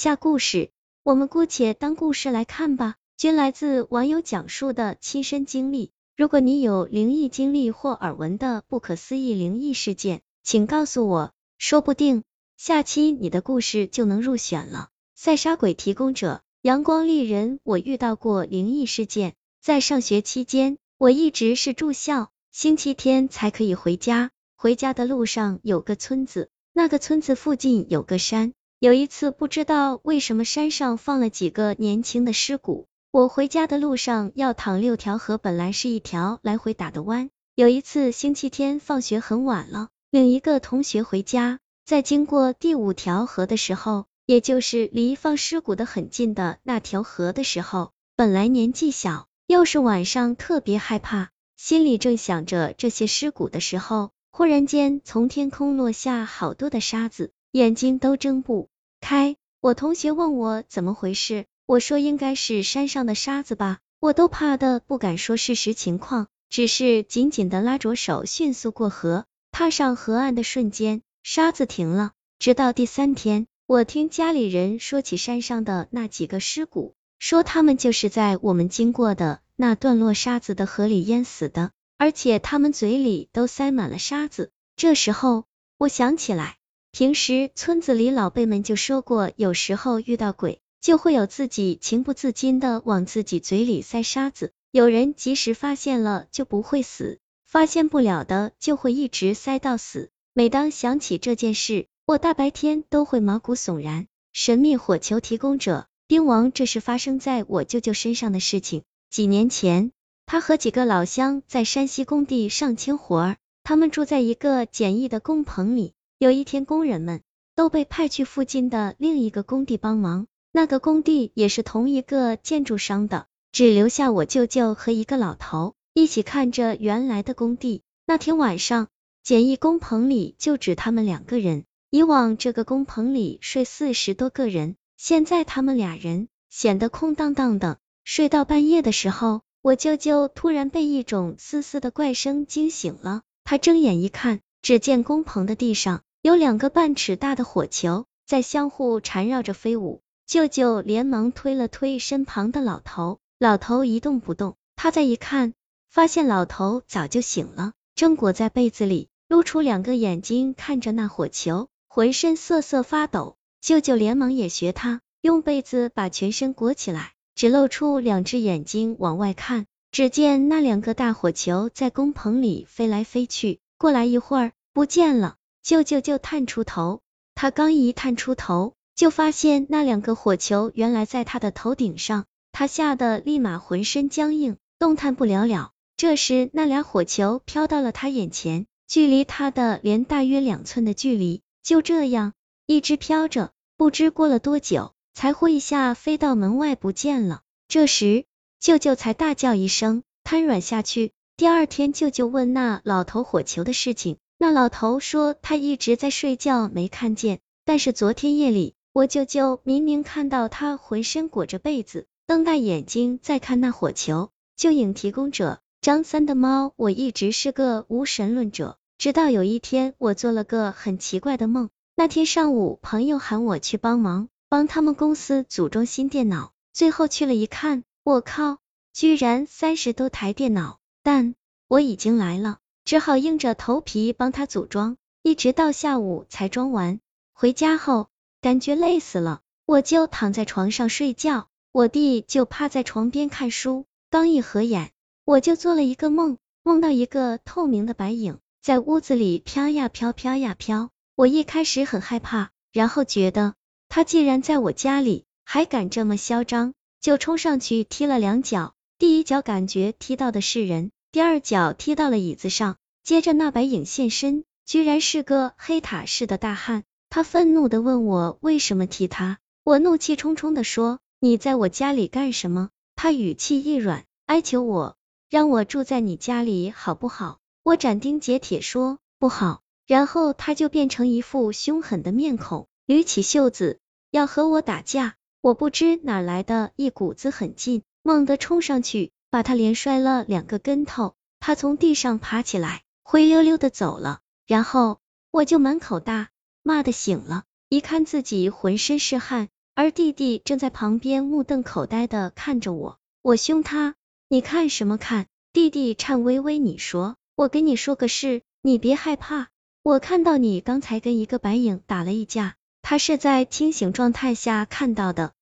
下故事，我们姑且当故事来看吧。均来自网友讲述的亲身经历。如果你有灵异经历或耳闻的不可思议灵异事件，请告诉我，说不定下期你的故事就能入选了。赛沙鬼提供者：阳光丽人。我遇到过灵异事件，在上学期间，我一直是住校，星期天才可以回家。回家的路上有个村子，那个村子附近有个山。有一次，不知道为什么山上放了几个年轻的尸骨。我回家的路上要淌六条河，本来是一条来回打的弯。有一次星期天放学很晚了，领一个同学回家，在经过第五条河的时候，也就是离放尸骨的很近的那条河的时候，本来年纪小，又是晚上，特别害怕，心里正想着这些尸骨的时候，忽然间从天空落下好多的沙子。眼睛都睁不开，我同学问我怎么回事，我说应该是山上的沙子吧，我都怕的不敢说事实情况，只是紧紧的拉着手迅速过河，踏上河岸的瞬间，沙子停了。直到第三天，我听家里人说起山上的那几个尸骨，说他们就是在我们经过的那段落沙子的河里淹死的，而且他们嘴里都塞满了沙子。这时候，我想起来。平时村子里老辈们就说过，有时候遇到鬼，就会有自己情不自禁的往自己嘴里塞沙子。有人及时发现了就不会死，发现不了的就会一直塞到死。每当想起这件事，我大白天都会毛骨悚然。神秘火球提供者丁王，这是发生在我舅舅身上的事情。几年前，他和几个老乡在山西工地上清活儿，他们住在一个简易的工棚里。有一天，工人们都被派去附近的另一个工地帮忙，那个工地也是同一个建筑商的，只留下我舅舅和一个老头一起看着原来的工地。那天晚上，简易工棚里就只他们两个人。以往这个工棚里睡四十多个人，现在他们俩人显得空荡荡的。睡到半夜的时候，我舅舅突然被一种嘶嘶的怪声惊醒了，他睁眼一看，只见工棚的地上。有两个半尺大的火球在相互缠绕着飞舞，舅舅连忙推了推身旁的老头，老头一动不动。他再一看，发现老头早就醒了，正裹在被子里，露出两个眼睛看着那火球，浑身瑟瑟发抖。舅舅连忙也学他，用被子把全身裹起来，只露出两只眼睛往外看。只见那两个大火球在工棚里飞来飞去，过来一会儿不见了。舅舅就探出头，他刚一探出头，就发现那两个火球原来在他的头顶上，他吓得立马浑身僵硬，动弹不了了。这时，那俩火球飘到了他眼前，距离他的连大约两寸的距离，就这样一直飘着，不知过了多久，才呼一下飞到门外不见了。这时，舅舅才大叫一声，瘫软下去。第二天，舅舅问那老头火球的事情。那老头说他一直在睡觉，没看见。但是昨天夜里，我舅舅明明看到他浑身裹着被子，瞪大眼睛在看那火球。旧影提供者张三的猫，我一直是个无神论者，直到有一天我做了个很奇怪的梦。那天上午，朋友喊我去帮忙，帮他们公司组装新电脑。最后去了一看，我靠，居然三十多台电脑，但我已经来了。只好硬着头皮帮他组装，一直到下午才装完。回家后感觉累死了，我就躺在床上睡觉，我弟就趴在床边看书。刚一合眼，我就做了一个梦，梦到一个透明的白影在屋子里飘呀飘，飘呀飘。我一开始很害怕，然后觉得他既然在我家里，还敢这么嚣张，就冲上去踢了两脚。第一脚感觉踢到的是人。第二脚踢到了椅子上，接着那白影现身，居然是个黑塔似的大汉。他愤怒的问我为什么踢他，我怒气冲冲的说你在我家里干什么？他语气一软，哀求我让我住在你家里好不好？我斩钉截铁说不好，然后他就变成一副凶狠的面孔，捋起袖子要和我打架。我不知哪来的一股子狠劲，猛地冲上去。把他连摔了两个跟头，他从地上爬起来，灰溜溜的走了。然后我就满口大骂的醒了，一看自己浑身是汗，而弟弟正在旁边目瞪口呆的看着我。我凶他，你看什么看？弟弟颤巍巍你说，我跟你说个事，你别害怕。我看到你刚才跟一个白影打了一架，他是在清醒状态下看到的。